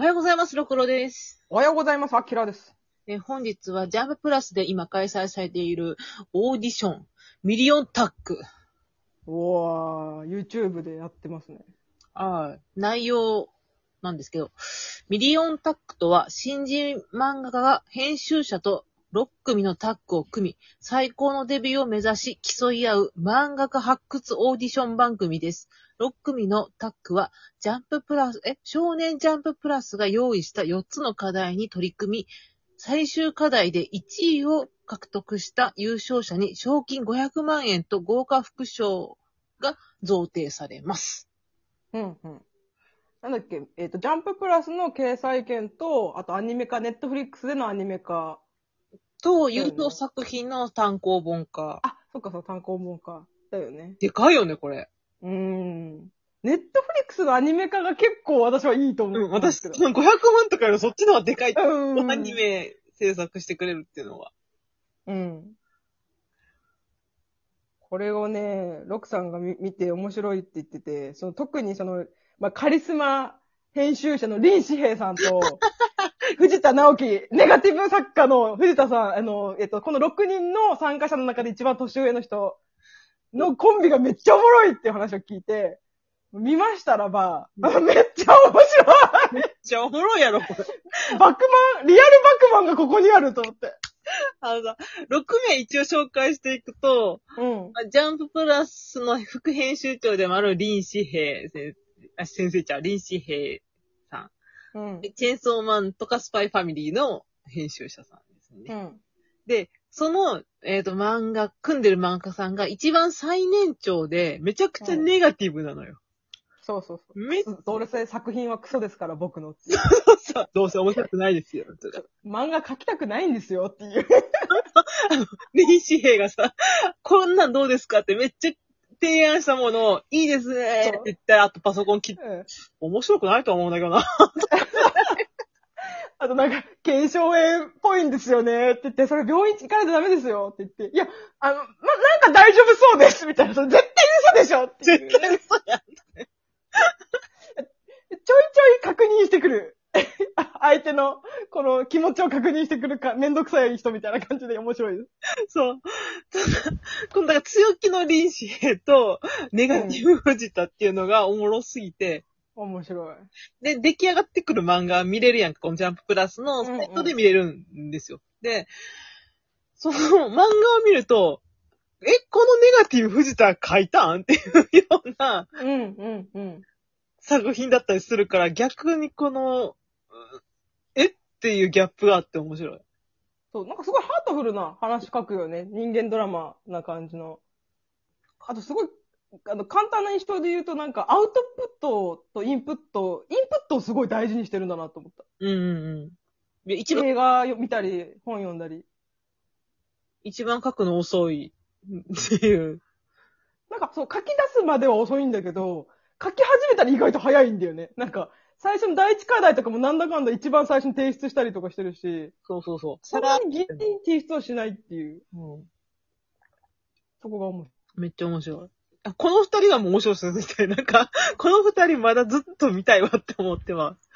おはようございます、ろくろです。おはようございます。アキラです。えー本日はジャンププラスで今開催されているオーディション、ミリオンタッグ。うわー、YouTube でやってますね。はい。内容なんですけど、ミリオンタッグとは、新人漫画家が編集者と6組のタッグを組み、最高のデビューを目指し競い合う漫画家発掘オーディション番組です。6組のタッグは、ジャンププラス、え、少年ジャンププラスが用意した4つの課題に取り組み、最終課題で1位を獲得した優勝者に賞金500万円と豪華副賞が贈呈されます。うんうん。なんだっけ、えっ、と、ジャンププラスの掲載権と、あとアニメ化、ネットフリックスでのアニメ化。と、優勝作品の単行本化。あ、そっかそっか、単行本か。だよね。でかいよね、これ。うーん。ネットフリックスのアニメ化が結構私はいいと思う、うん私、けど。500万とかよりそっちの方がでかい。うん。アニメ制作してくれるっていうのは。うん。これをね、ロクさんが見見て面白いって言ってて、その特にその、まあ、カリスマ編集者の林志平さんと、藤田直樹、ネガティブ作家の藤田さん、あの、えっと、この6人の参加者の中で一番年上の人のコンビがめっちゃおもろいっていう話を聞いて、見ましたらば、めっちゃ面白いめっちゃおもろいやろ、これ。バックマン、リアルバックマンがここにあると思って。あのさ、6名一応紹介していくと、うん。まあジャンププラスの副編集長でもある林志平先あ先生ちゃん、林志平さうん。チェーンソーマンとかスパイファミリーの編集者さんですね。うん。で、その、えっ、と、漫画、組んでる漫画家さんが一番最年長で、めちゃくちゃネガティブなのよ。そうそうそう。めっどうせ作品はクソですから、僕のっていう。どうせ面白くないですよ。漫画描きたくないんですよっていう。林志平がさ、こんなんどうですかってめっちゃ提案したものを、いいですねって言ったら、あとパソコン切って、うん面白くないと思うんだけどな。あとなんか、軽症炎っぽいんですよねって言って、それ病院行かないとダメですよって言って、いや、あの、ま、なんか大丈夫そうですみたいな、それ絶対嘘でしょって。絶対嘘や。ちょいちょい確認してくる。相手の、この気持ちを確認してくるか、めんどくさい人みたいな感じで面白いです。そう。ただ、今度だから強気の林志平と、ネガティブ藤田っていうのがおもろすぎて、面白い。で、出来上がってくる漫画見れるやんか、このジャンププラスのサイトで見れるんですよ。で、その漫画を見ると、え、このネガティブ藤田書いたんっていうようなうん、うん、うん。作品だったりするから、逆にこの、うんえっていうギャップがあって面白い。そう、なんかすごいハートフルな話書くよね。人間ドラマな感じの。あとすごい、あの、簡単な印象で言うとなんかアウトプットとインプット、インプットをすごい大事にしてるんだなと思った。うんうんうん。で一番、映画見たり、本読んだり。一番書くの遅いっていう。なんかそう、書き出すまでは遅いんだけど、書き始めたら意外と早いんだよね。なんか、最初の第一課題とかもなんだかんだ一番最初に提出したりとかしてるし、そうそうそう。そんなにギリギリ提出をしないっていう、うんそこが面白い。めっちゃ面白い。あこの二人がもう面白そうですみたいな。なんか、この二人まだずっと見たいわって思ってます。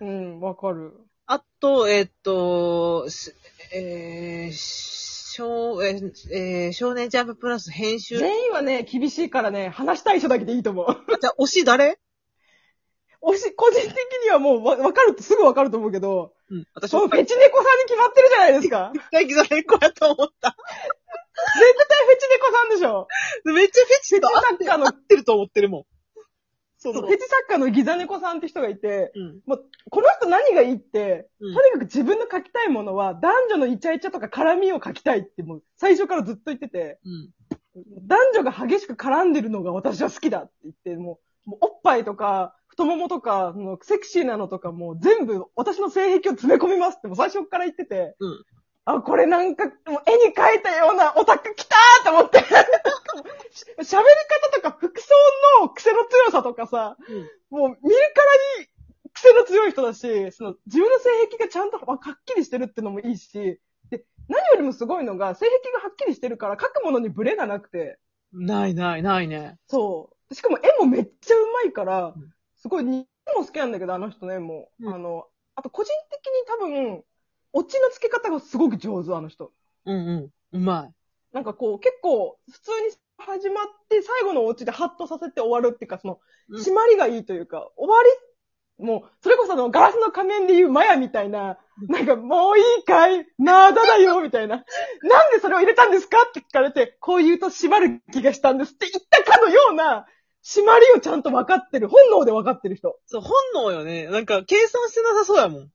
うん、わかる。あと、えっと、しえー、少、えーえー少年ジャンププラス編集。全員はね、厳しいからね、話したい人だけでいいと思う。じゃあ、推し誰？おし、個人的にはもうわ、わかるってすぐわかると思うけど、うん。私そのフェチ猫さんに決まってるじゃないですか。絶対ギザレコやと思った。対フェチ猫さんでしょ。めっちゃフェチフェチ作家の合ってると思ってるもん。そそう、フェチ作家のギザ猫さんって人がいて、うん。この人何がいいって、うんとにかく自分の書きたいものは、男女のイチャイチャとか絡みを書きたいってもう最初からずっと言ってて、うん。男女が激しく絡んでるのが私は好きだって言って、もう、もうおっぱいとか、太ももとか、セクシーなのとかもう全部私の性癖を詰め込みますってもう最初から言ってて、うんあ、これなんか、もう絵に描いたようなオタク来たーと思って。し喋り方とか服装の癖の強さとかさ、もう見るからに癖の強い人だし、その自分の性癖がちゃんとはっきりしてるってのもいいし、で、何よりもすごいのが、性癖がはっきりしてるから書くものにブレがなくて、ないないないね。そう。しかも絵もめっちゃうまいからうん、すごい似も好きなんだけど、あの人ね、もう。うんあの、あと個人的に多分、オチの付け方がすごく上手、あの人。うんうん。うまい。なんかこう、結構、普通に始まって、最後のオチでハッとさせて終わるっていうか、その、うん締まりがいいというか、終わり、もう、それこそあの、ガラスの仮面で言うマヤみたいな、なんか、もういいかいナーダだよみたいな。なんでそれを入れたんですかって聞かれて、こう言うと締まる気がしたんですって言ったかのような、締まりをちゃんと分かってる。本能で分かってる人。そう、本能よね。なんか、計算してなさそうやもん。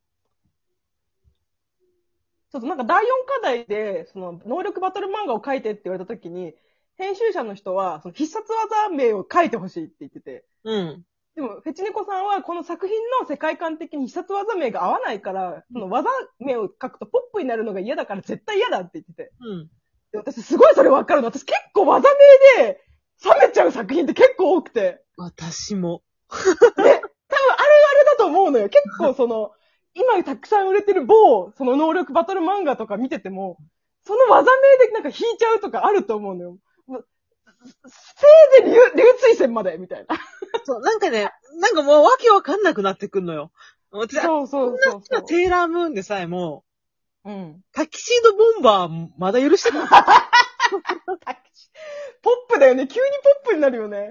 そうそう、なんか第4課題で、その、能力バトル漫画を書いてって言われた時に、編集者の人は、その必殺技名を書いてほしいって言ってて、うん。でも、フェチネコさんはこの作品の世界観的に必殺技名が合わないから、その技名を書くとポップになるのが嫌だから絶対嫌だって言ってて。うん。で私すごいそれわかるの。私結構技名で冷めちゃう作品って結構多くて。私も。で、多分あれあれだと思うのよ。結構その、今たくさん売れてる某、その能力バトル漫画とか見てても、その技名でなんか引いちゃうとかあると思うのよ。せいぜい流流水線まで、みたいな。そう、なんかね、なんかもうわけわかんなくなってくんのよ。私、そうそうそうそう。テーラームーンでさえも、うん。タキシードボンバーまだ許してた。ポップだよね。急にポップになるよね。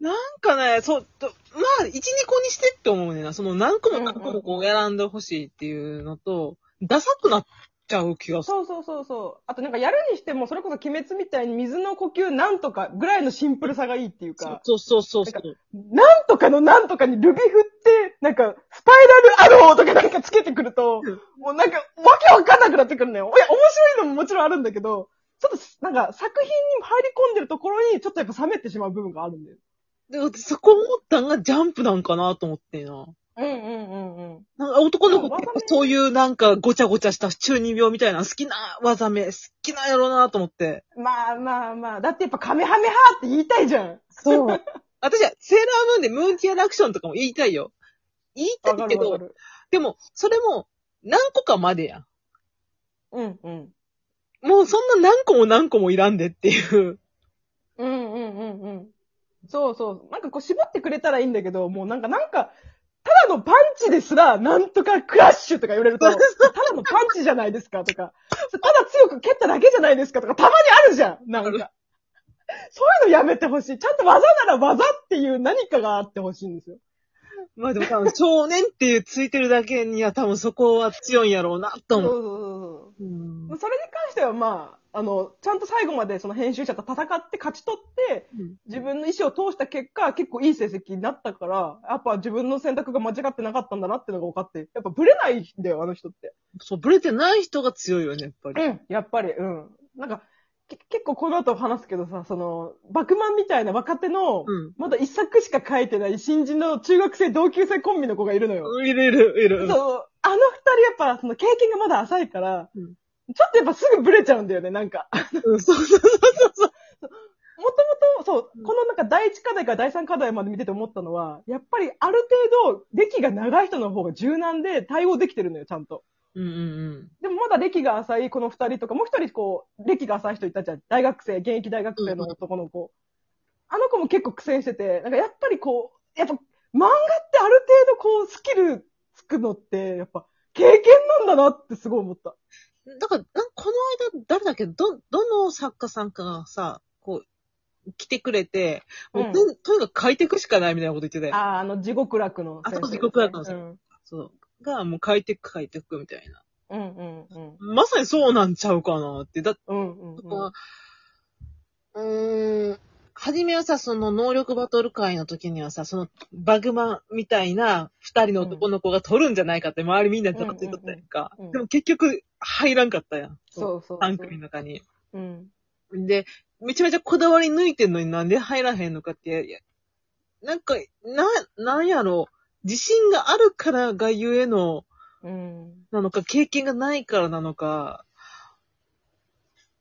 なんかね、そう、とまあ、1、2個にしてって思うねんな。その何個も何個もこう選んでほしいっていうのと、ダサくなっちゃう気がする。そうそうそうそう。あとなんかやるにしても、それこそ鬼滅みたいに水の呼吸なんとかぐらいのシンプルさがいいっていうか、そうそうそうそう。なんとかのなんとかにルビ振って、なんか、スパイラルアローとかなんかつけてくると、もうなんか、わけわかんなくなってくるのよ。いや、面白いのももちろんあるんだけど、ちょっと、なんか、作品に入り込んでるところに、ちょっとやっぱ冷めてしまう部分があるんだよ。で、私そこ思ったんがジャンプなんかなと思ってな。うんうんうんうん。なんか男の子ってそういうなんかごちゃごちゃした中二病みたいな好きな技名、好きなんやろうなと思って。まあまあまあ、だってやっぱカメハメハって言いたいじゃん。そう。私はセーラームーンでムーンティアラクションとかも言いたいよ。言いたいけど、る。でも、それも何個かまでやん。うんうん。もうそんな何個も何個もいらんでっていう。うんうんうんうん。そうそう。なんかこう絞ってくれたらいいんだけど、もうなんか、なんか、ただのパンチですら、なんとかクラッシュとか言われると、ただのパンチじゃないですかとか、ただ強く蹴っただけじゃないですかとか、たまにあるじゃんなんか。そういうのやめてほしい。ちゃんと技なら技っていう何かがあってほしいんですよ。まあでも多分少年っていうついてるだけには多分そこは強いんやろうなと思う。そうそうそうそう。うんそれに関してはまあ、あの、ちゃんと最後までその編集者と戦って勝ち取って、自分の意思を通した結果、結構いい成績になったから、やっぱ自分の選択が間違ってなかったんだなっていうのが分かって、やっぱブレないんだよ、あの人って。そう、ブレてない人が強いよね、やっぱり。うん、やっぱり、うん。なんか、け結構この後話すけどさ、その、バクマンみたいな若手の、うん。まだ一作しか書いてない新人の中学生同級生コンビの子がいるのよ。いるいる、いる。そう、あの二人やっぱその経験がまだ浅いから、うんちょっとやっぱすぐブレちゃうんだよね、なんか。うんそうそうそうそう。もともと、そう、このなんか第一課題から第三課題まで見てて思ったのは、やっぱりある程度、歴が長い人の方が柔軟で対応できてるのよ、ちゃんと。うんうんでもまだ歴が浅いこの二人とか、もう一人こう、歴が浅い人いたじゃん。大学生、現役大学生の男の子。あの子も結構苦戦してて、なんかやっぱりこう、やっぱ漫画ってある程度こう、スキルつくのって、やっぱ経験なんだなってすごい思った。うん。だから、なんこの間、誰だっけ？ど、どの作家さんかがさ、こう、来てくれて、もう、うんととにかく書いていくしかないみたいなこと言ってて。ああ、あの、地獄楽のあそう地獄楽の先生うん。そう。が、もう書いていく書いていくみたいな。うんうんうん。まさにそうなんちゃうかなって。だって、うんうんうん。うーん、はじめはさ、その能力バトル会の時にはさ、そのバグマンみたいな二人の男の子が取るんじゃないかって周りみんなで戦ってとったやんかうんうんうんうん。でも結局入らんかったやん。そうそうそう。3組の中に。うん。で、めちゃめちゃこだわり抜いてんのになんで入らへんのかって、なんか、な、なんやろう。自信があるからがゆえの、うん。なのか、経験がないからなのか、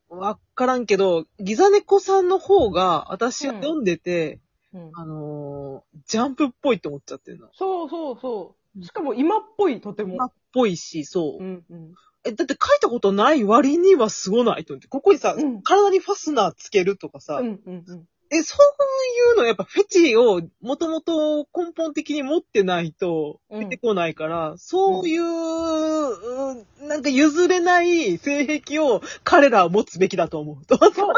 わからんけど、ギザネコさんの方が、私が読んでて、うんあのージャンプっぽいって思っちゃってるの。そうそうそう。しかも今っぽい、とても。今っぽいし、そう。うんうん。え、だって書いたことない割にはすごないと思って。ここにさ、うん体にファスナーつけるとかさ、うんうんうん。え、そういうのやっぱフェチをもともと根本的に持ってないとうん出てこないから、そういう、うんなんか譲れない性癖を彼らは持つべきだと思う。そう、そう。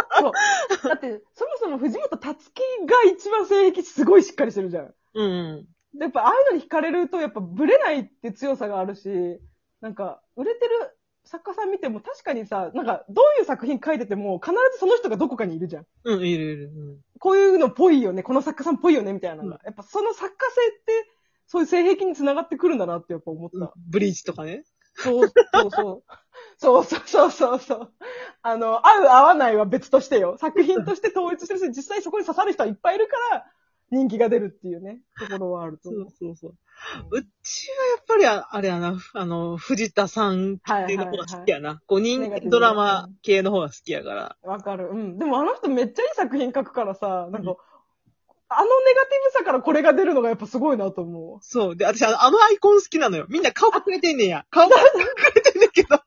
だって、そもそも藤本達樹が一番性癖すごいしっかりしてるじゃん。うん。でやっぱああいうのに惹かれると、やっぱブレないって強さがあるし、なんか、売れてる作家さん見ても確かにさ、なんか、どういう作品書いてても、必ずその人がどこかにいるじゃん。うん、いるいる。うんこういうのっぽいよね、この作家さんっぽいよね、みたいなのが。うんやっぱその作家性って、そういう性癖につながってくるんだなってやっぱ思った。ブリーチとかね。そうそうそう。そうそうそうそうそう。あの、合う合わないは別としてよ。作品として統一してるし、実際そこに刺さる人はいっぱいいるから、人気が出るっていうね、ところはあるとそ思う。うそうそう。うちはやっぱりあ、あれやな、あの、藤田さん系の方が好きやな。こう、人間ドラマ系の方が好きやから。わかる。うん。でもあの人めっちゃいい作品書くからさ、なんか、あのネガティブさからこれが出るのがやっぱすごいなと思う。そう。で、私あの、あのアイコン好きなのよ。みんな顔隠れてんねんや。顔隠れてんねんけど。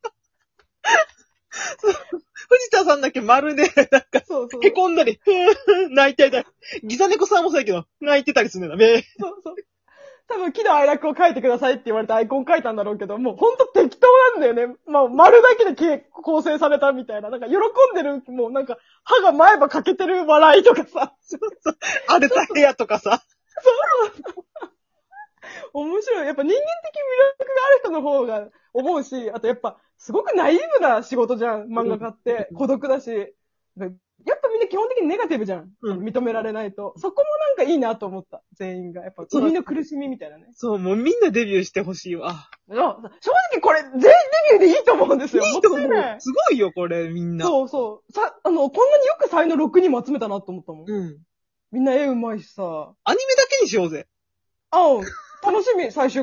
そう藤田さんだけ丸で、なんか、そうそう。へこんだり、ふーん泣いてたり。ギザネコさんもそうやけど、泣いてたりするんだ。めそうそう。多分、喜怒哀楽を書いてくださいって言われてアイコン書いたんだろうけど、もうほんと適当なんだよね。まあ、丸だけでけ構成されたみたいな。なんか喜んでる、もうなんか、歯が前歯欠けてる笑いとかさ。荒れた部屋とかさ。面白い。やっぱ人間的魅力がある人の方が思うし、あとやっぱ、すごくナイーブな仕事じゃん、漫画家って。孤独だし。やっぱみんな基本的にネガティブじゃん。うん認められないと。そこもなんかいいなと思った。全員が。やっぱ、君の苦しみみたいなね。そう、もうみんなデビューしてほしいわ。正直これ、全員デビューでいいと思うんですよ。いいと思う。すごいよ、これ、みんな。そうそう。さ、あの、こんなによく才能6人も集めたなと思ったもん。うん。みんな絵うまいしさ。アニメだけにしようぜ。あ楽しみ、最終回。